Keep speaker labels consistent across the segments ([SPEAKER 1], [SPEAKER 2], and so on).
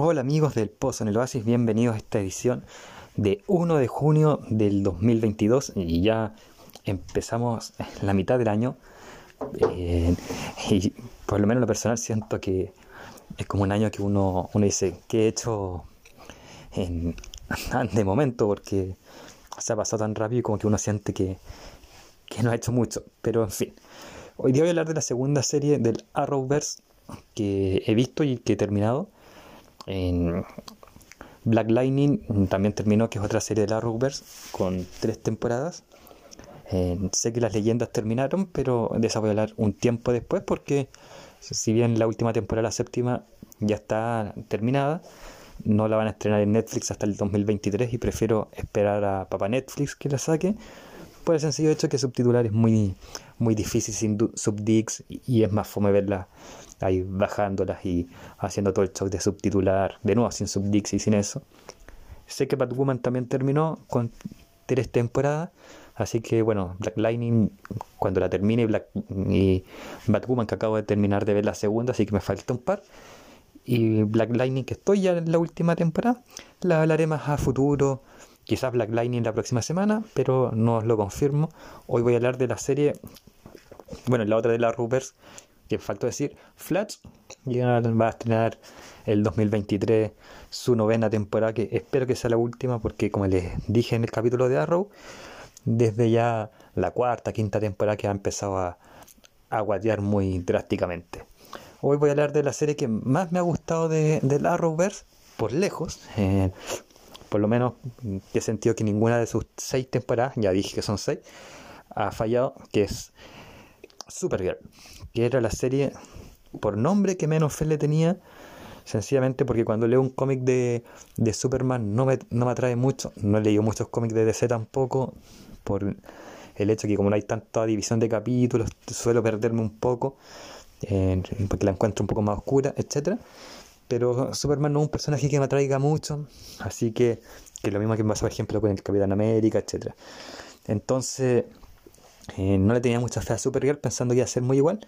[SPEAKER 1] Hola amigos del Pozo en el Oasis, bienvenidos a esta edición de 1 de junio del 2022 y ya empezamos la mitad del año eh, y por lo menos lo personal siento que es como un año que uno, uno dice que he hecho en, de momento porque se ha pasado tan rápido como que uno siente que, que no ha hecho mucho, pero en fin. Hoy día voy a hablar de la segunda serie del Arrowverse que he visto y que he terminado. En Black Lightning también terminó, que es otra serie de la Arrowverse, con tres temporadas. sé que las leyendas terminaron, pero de hablar un tiempo después, porque si bien la última temporada, la séptima, ya está terminada, no la van a estrenar en Netflix hasta el 2023 y prefiero esperar a Papá Netflix que la saque por el sencillo hecho que subtitular es muy, muy difícil sin subdix y es más fome verla ahí bajándolas y haciendo todo el show de subtitular, de nuevo sin subdix y sin eso. Sé que Batwoman también terminó con tres temporadas, así que bueno, Black Lightning cuando la termine y Batwoman que acabo de terminar de ver la segunda, así que me falta un par. Y Black Lightning que estoy ya en la última temporada, la hablaré más a futuro Quizás Black Lightning la próxima semana, pero no os lo confirmo. Hoy voy a hablar de la serie, bueno, la otra de la Rupers, que faltó decir, ya va a estrenar el 2023 su novena temporada, que espero que sea la última, porque como les dije en el capítulo de Arrow, desde ya la cuarta, quinta temporada que ha empezado a, a guatear muy drásticamente. Hoy voy a hablar de la serie que más me ha gustado de, del Arrowverse, por lejos. Eh, por lo menos he sentido que ninguna de sus seis temporadas, ya dije que son seis, ha fallado, que es Supergirl, que era la serie por nombre que menos fe le tenía, sencillamente porque cuando leo un cómic de, de, Superman no me, no me atrae mucho, no he leído muchos cómics de DC tampoco, por el hecho que como no hay tanta división de capítulos, suelo perderme un poco, porque la encuentro un poco más oscura, etcétera pero Superman no es un personaje que me atraiga mucho, así que, que lo mismo que me pasa, por ejemplo, con el Capitán América, etc. Entonces, eh, no le tenía mucha fe a Supergirl pensando que iba a ser muy igual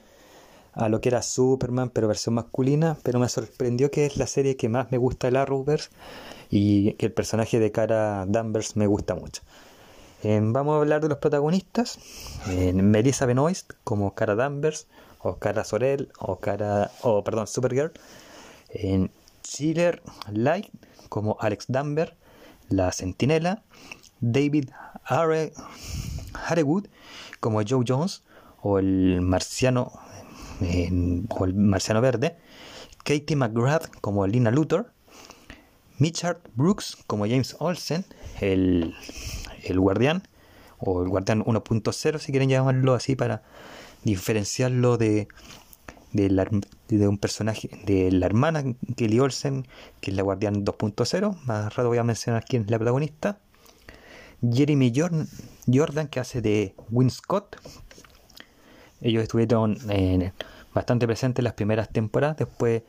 [SPEAKER 1] a lo que era Superman, pero versión masculina, pero me sorprendió que es la serie que más me gusta de la Arrowverse y que el personaje de Cara Danvers me gusta mucho. Eh, vamos a hablar de los protagonistas. Eh, Melissa Benoist como Cara Danvers, o Cara Sorel, o Cara, o perdón, Supergirl en Chiller Light como Alex Danver, La Centinela, David Harewood como Joe Jones o el Marciano o el Marciano Verde, Katie McGrath como Lina Luthor, Mitchard Brooks como James Olsen, el, el guardián o el guardián 1.0 si quieren llamarlo así para diferenciarlo de de, un personaje, de la hermana Kelly Olsen, que es la Guardián 2.0. Más rato voy a mencionar quién es la protagonista. Jeremy Jordan, que hace de Win Scott. Ellos estuvieron eh, bastante presentes en las primeras temporadas. Después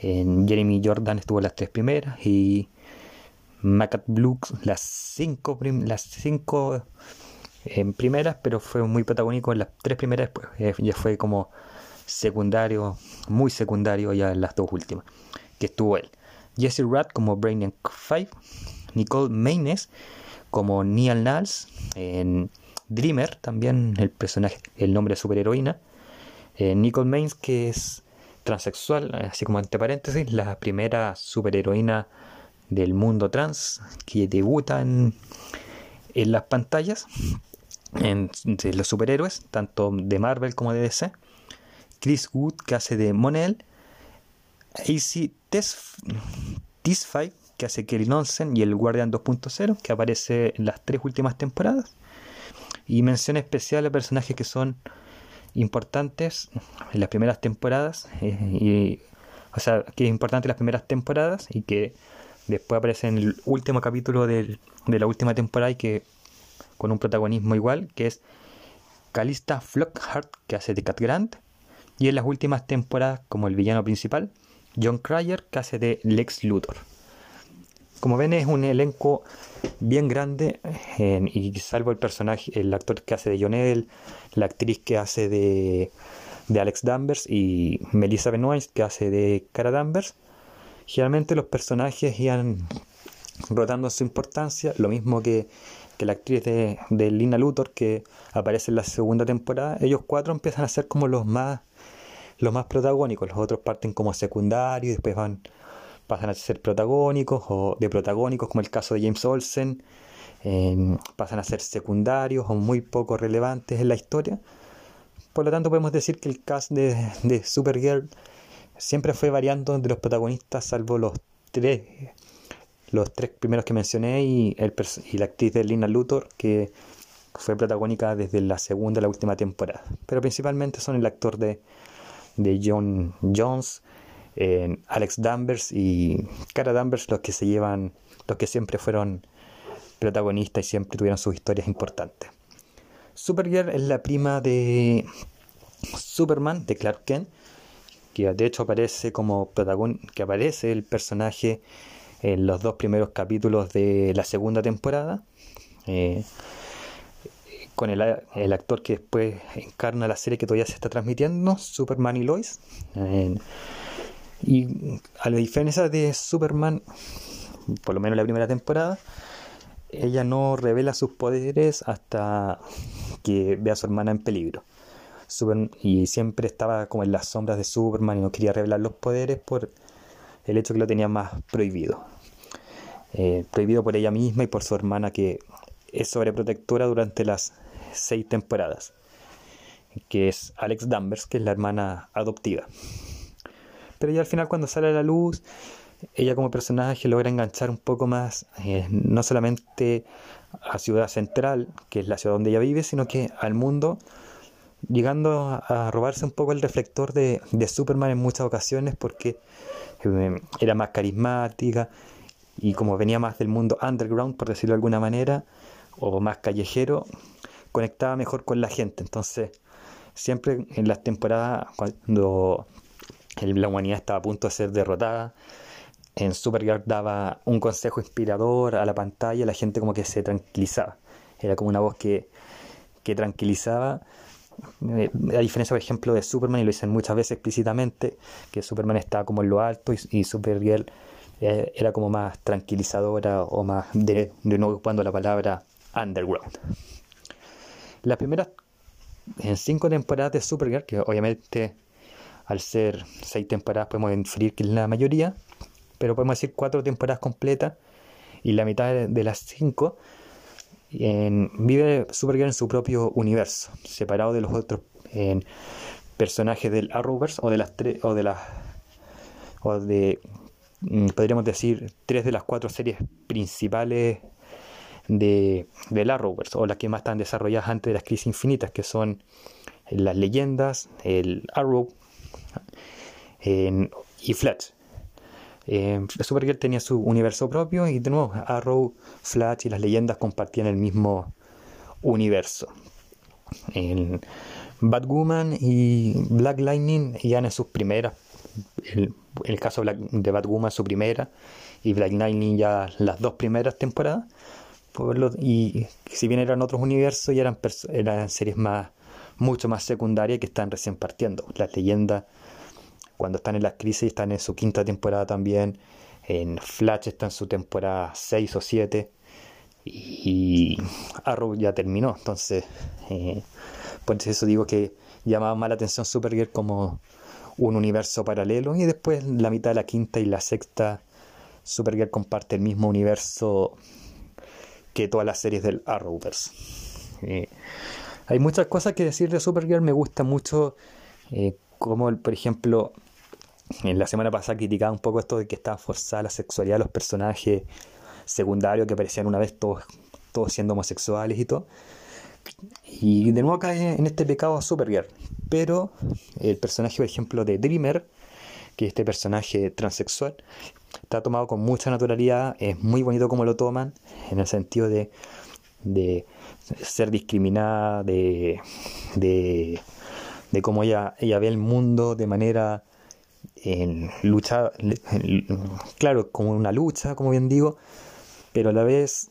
[SPEAKER 1] en Jeremy Jordan estuvo las tres primeras. Y Macat Blue las cinco, las cinco en primeras, pero fue muy protagónico en las tres primeras. Después eh, ya fue como secundario, muy secundario ya en las dos últimas, que estuvo él. Jesse Ratt como Brainiac 5, Nicole Maynes como Neil Nals, en Dreamer también el personaje, el nombre de superheroína, eh, Nicole Maynes que es transexual, así como entre paréntesis, la primera superheroína del mundo trans que debuta en, en las pantallas entre los superhéroes, tanto de Marvel como de DC. Chris Wood, que hace de Monel, AC Tisfy, que hace Kelly Nonsen, y el Guardian 2.0, que aparece en las tres últimas temporadas. Y mención especial a personajes que son importantes en las primeras temporadas, eh, y, o sea, que es importante en las primeras temporadas y que después aparece en el último capítulo de la última temporada y que con un protagonismo igual, que es Calista Flockhart, que hace de Cat Grant, y en las últimas temporadas como el villano principal, John Cryer, que hace de Lex Luthor. Como ven es un elenco bien grande y salvo el personaje, el actor que hace de John L, la actriz que hace de, de Alex Danvers y Melissa Benoist que hace de Cara Danvers, Generalmente los personajes iban rotando su importancia, lo mismo que, la actriz de, Lina Luthor que aparece en la segunda temporada, ellos cuatro empiezan a ser como los más los más protagónicos, los otros parten como secundarios y después van pasan a ser protagónicos o de protagónicos como el caso de James Olsen, pasan a ser secundarios o muy poco relevantes en la historia. Por lo tanto podemos decir que el cast de, de Supergirl siempre fue variando entre los protagonistas salvo los tres los tres primeros que mencioné y, el, y la actriz de Lina Luthor, que fue protagónica desde la segunda a la última temporada. Pero principalmente son el actor de, de John Jones, Alex Danvers y Cara Danvers los que se llevan, los que siempre fueron protagonistas y siempre tuvieron sus historias importantes. Supergirl es la prima de Superman, de Clark Kent, que de hecho aparece como protagonista, que aparece el personaje en los dos primeros capítulos de la segunda temporada. Eh, con el, actor que después encarna la serie que todavía se está transmitiendo, Superman y Lois. Y a la diferencia de Superman, por lo menos la primera temporada, ella no revela sus poderes hasta que ve a su hermana en peligro. y siempre estaba como en las sombras de Superman y no quería revelar los poderes por el hecho que lo tenía más prohibido. Eh, prohibido por ella misma y por su hermana que es sobreprotectora durante las seis temporadas, que es Alex Danvers, que es la hermana adoptiva. Pero ya al final cuando sale a la luz, ella como personaje logra enganchar un poco más, eh, no solamente a Ciudad Central, que es la ciudad donde ella vive, sino que al mundo, llegando a, robarse un poco el reflector de, Superman en muchas ocasiones, porque eh, era más carismática y como venía más del mundo underground, por decirlo de alguna manera, o más callejero, conectaba mejor con la gente. Entonces, siempre en las temporadas, cuando la humanidad estaba a punto de ser derrotada, en Supergirl daba un consejo inspirador a la pantalla, la gente como que se tranquilizaba. Era como una voz que, que tranquilizaba. Eh, a diferencia, por ejemplo, de Superman, y lo dicen muchas veces explícitamente, que Superman estaba como en lo alto y, y Supergirl eh, era como más tranquilizadora o más, de, de nuevo ocupando la palabra underground. Las primeras en cinco temporadas de Supergirl, que obviamente al ser seis temporadas podemos inferir que es la mayoría, pero podemos decir cuatro temporadas completas y la mitad de, las cinco vive Supergirl en su propio universo, separado de los otros personajes del Arrowverse o de las tres o de las o de Mm, podríamos decir, tres de las cuatro series principales de, del Arrowverse, o las que más están desarrolladas antes de las crisis infinitas, que son las leyendas, el Arrow y Flash. Eh, Supergirl tenía su universo propio y de nuevo Arrow, Flash y las leyendas compartían el mismo universo. Batwoman y Black Lightning ya en sus primeras el, el caso de Batwoman su primera y Black Lightning ya las dos primeras temporadas. y si bien eran otros universos, ya eran, eran series más mucho más secundarias que están recién partiendo. Las leyendas, cuando están en las crisis, están en su quinta temporada también. En Flash está en su temporada 6 o 7. Y Arrow ya terminó. Entonces, eh, por eso digo que llamaba más la atención Supergirl como un universo paralelo y después la mitad de la quinta y la sexta Supergirl comparte el mismo universo que todas las series del Arrowverse. Eh, hay muchas cosas que decir de Supergirl, me gusta mucho eh, como por ejemplo en la semana pasada criticaba un poco esto de que estaba forzada la sexualidad de los personajes secundarios que aparecían una vez todos, siendo homosexuales y todo. Y de nuevo cae en este pecado Supergirl. Pero el personaje, por ejemplo, de Dreamer, que es este personaje transexual, está tomado con mucha naturalidad. Es muy bonito como lo toman, en el sentido de, de ser discriminada, de, de, de cómo ella, ella ve el mundo de manera en lucha, claro, como una lucha, como bien digo, pero a la vez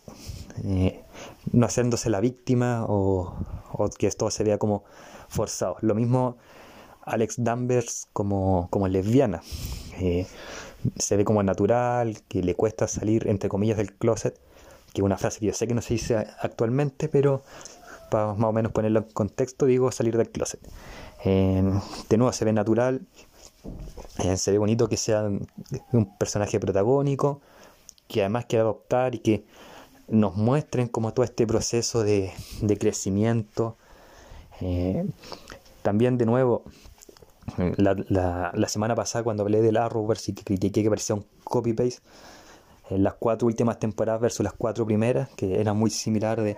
[SPEAKER 1] eh, no haciéndose la víctima o, que esto se vea como forzado. Lo mismo Alex Danvers como, como lesbiana. Eh, se ve como natural, que le cuesta salir, entre comillas, del closet, que es una frase que yo sé que no se dice actualmente, pero para más o menos ponerlo en contexto, digo salir del closet. de nuevo, se ve natural, se ve bonito que sea un personaje protagónico, que además quiere adoptar y que nos muestren como todo este proceso de, crecimiento. Eh, también de nuevo, la, la, semana pasada cuando hablé del Arrowverse y que critiqué que parecía un copy-paste, las cuatro últimas temporadas versus las cuatro primeras, que era muy similar de,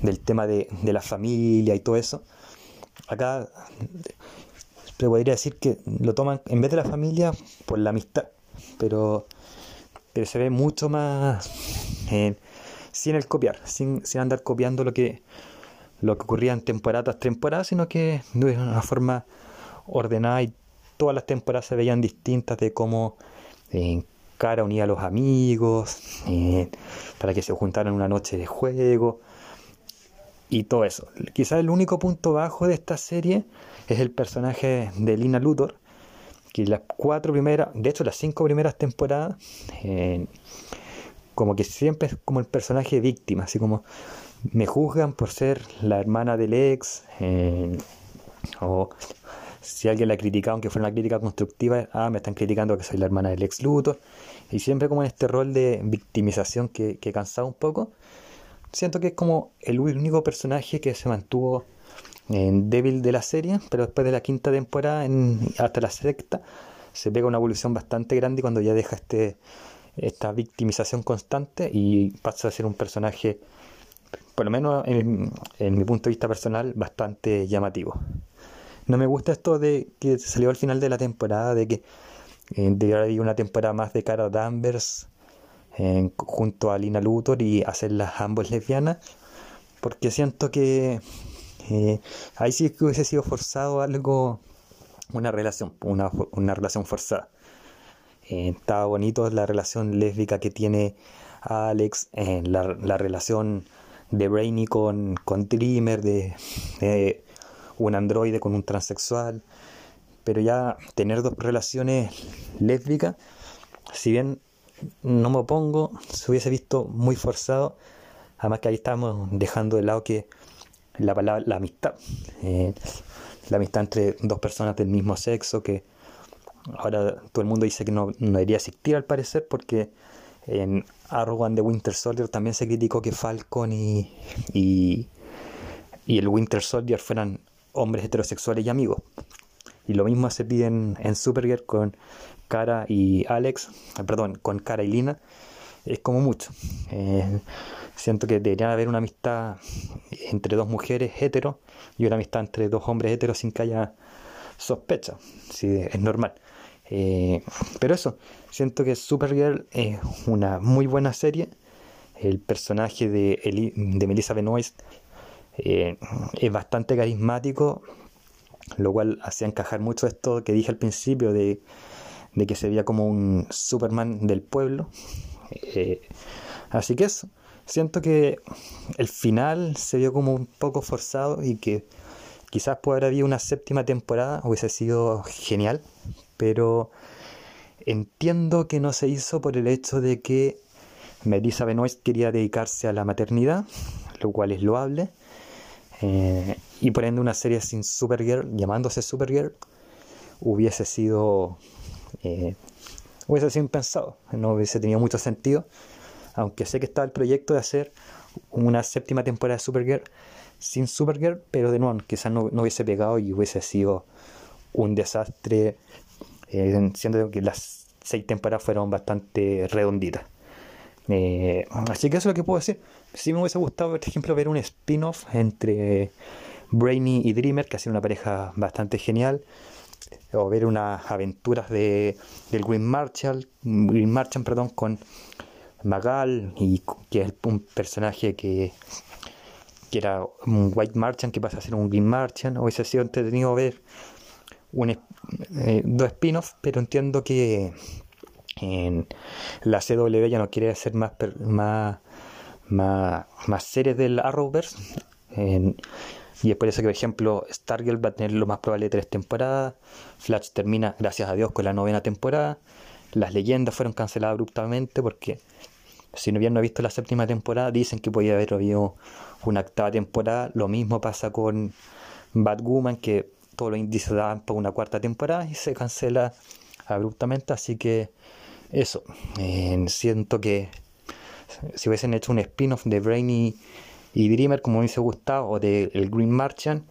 [SPEAKER 1] del tema de, de la familia y todo eso. Acá se podría decir que lo toman en vez de la familia por la amistad, pero, pero se ve mucho más eh, sin el copiar, sin, sin andar copiando lo que, lo que ocurría en temporada tras temporada, sino que de una forma ordenada y todas las temporadas se veían distintas de cómo Cara unía a los amigos, eh, para que se juntaran una noche de juego y todo eso. Quizás el único punto bajo de esta serie es el personaje de Lina Luthor, que las cuatro primeras, de hecho las cinco primeras temporadas, eh, como que siempre es como el personaje víctima, así como me juzgan por ser la hermana del ex, o si alguien la ha criticado, aunque fuera una crítica constructiva, ah, me están criticando que soy la hermana del ex Luthor, y siempre como en este rol de victimización que, que cansado un poco, siento que es como el único personaje que se mantuvo en débil de la serie, pero después de la quinta temporada en, hasta la sexta se pega una evolución bastante grande cuando ya deja este esta victimización constante y pasa a ser un personaje, por lo menos en, mi punto de vista personal, bastante llamativo. No me gusta esto de que salió al final de la temporada, de que eh, debería haber una temporada más de cara a Danvers junto a Lina Luthor y hacerlas ambos lesbianas, porque siento que eh, ahí sí que hubiese sido forzado algo, una relación, una, una relación forzada. Eh, estaba bonito la relación lésbica que tiene Alex, eh, la, la, relación de Brainy con, con de, de, un androide con un transexual. Pero ya tener dos relaciones lésbicas, si bien no me opongo, se hubiese visto muy forzado. Además que ahí estamos dejando de lado que la palabra, la amistad, eh, la amistad entre dos personas del mismo sexo, que ahora todo el mundo dice que no, no debería existir al parecer, porque en Arrow the Winter Soldier también se criticó que Falcon y, y, el Winter Soldier fueran hombres heterosexuales y amigos. Y lo mismo se pide en, Supergirl con Cara y Alex, eh, perdón, con Cara y Lina. Es como mucho. Eh, siento que debería haber una amistad entre dos mujeres heteros y una amistad entre dos hombres heteros sin que haya sospecha. Si es normal. Eh, pero eso, siento que Supergirl es una muy buena serie. El personaje de, de Melissa Benoist eh, es bastante carismático, lo cual hacía encajar mucho esto que dije al principio de, de que se veía como un Superman del pueblo. Eh, así que eso, siento que el final se vio como un poco forzado y que quizás por haber habido una séptima temporada hubiese sido genial, pero entiendo que no se hizo por el hecho de que Melissa Benoist quería dedicarse a la maternidad, lo cual es loable, eh, y por una serie sin Supergirl, llamándose Supergirl, hubiese sido eh, hubiese sido impensado, no hubiese tenido mucho sentido, aunque sé que estaba el proyecto de hacer una séptima temporada de Supergirl sin Supergirl, pero de nuevo quizás no, no hubiese pegado y hubiese sido un desastre eh, siendo que las seis temporadas fueron bastante redonditas. Eh, así que eso es lo que puedo decir. Si me hubiese gustado, por ejemplo, ver un spin-off entre Brainy y Dreamer, que ha sido una pareja bastante genial, o ver unas aventuras de del Green Marshall, Green Marchand, perdón, con Magal, y que es un personaje que, que era un White Marchand que pasa a ser un Green Marchand, hubiese sido entretenido ver un, eh, dos spin-offs, pero entiendo que en la CW ya no quiere hacer más, más, más, series del Arrowverse. y es por eso que, por ejemplo, Stargirl va a tener lo más probable tres temporadas. Flash termina, gracias a Dios, con la novena temporada. las leyendas fueron canceladas abruptamente porque si no bien no visto la séptima temporada, dicen que podía haber habido una octava temporada. Lo mismo pasa con Batwoman, que todos los índices daban por una cuarta temporada y se cancela abruptamente. Así que eso, siento que si hubiesen hecho un spin-off de Brainy y Dreamer como me hubiese gustado, o de El Green Martian,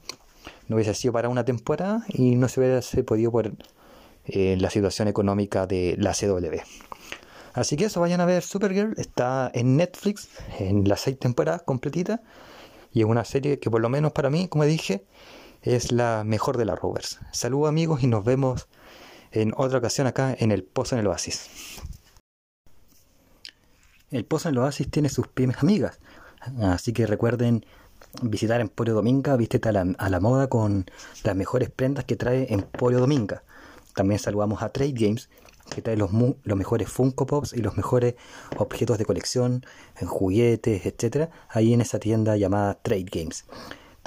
[SPEAKER 1] no hubiese sido para una temporada y no se hubiese podido por eh, la situación económica de la CW. Así que eso, vayan a ver Supergirl, está en Netflix, en las seis temporadas completitas, y es una serie que por lo menos para mí, como dije, es la mejor de las Rovers. Saludos amigos y nos vemos en otra ocasión acá en el Pozo en el Oasis. El Pozo en el Oasis tiene sus pymes amigas, así que recuerden visitar Emporio Dominga, vístete a la, moda con las mejores prendas que trae Emporio Dominga. También saludamos a Trade Games, que trae los, los mejores Funko Pops y los mejores objetos de colección, en juguetes, etcétera, ahí en esa tienda llamada Trade Games.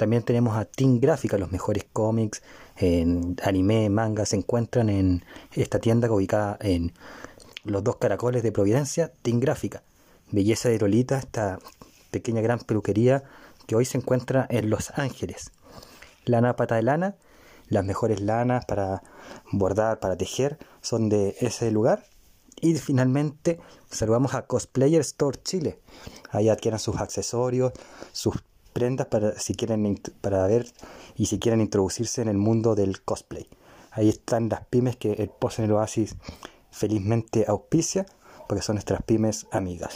[SPEAKER 1] También tenemos a Team Gráfica, los mejores cómics, en anime, manga, se encuentran en esta tienda ubicada en los dos caracoles de Providencia, Team Gráfica. Belleza de Lolita, esta pequeña gran peluquería que hoy se encuentra en Los Ángeles. Lana Pata de Lana, las mejores lanas para bordar, para tejer, son de ese lugar. Y finalmente saludamos a Cosplayer Store Chile. Ahí adquieran sus accesorios, sus prendas para si quieren para ver y si quieren introducirse en el mundo del cosplay. Ahí están las pymes que el Post en el Oasis felizmente auspicia porque son nuestras pymes amigas.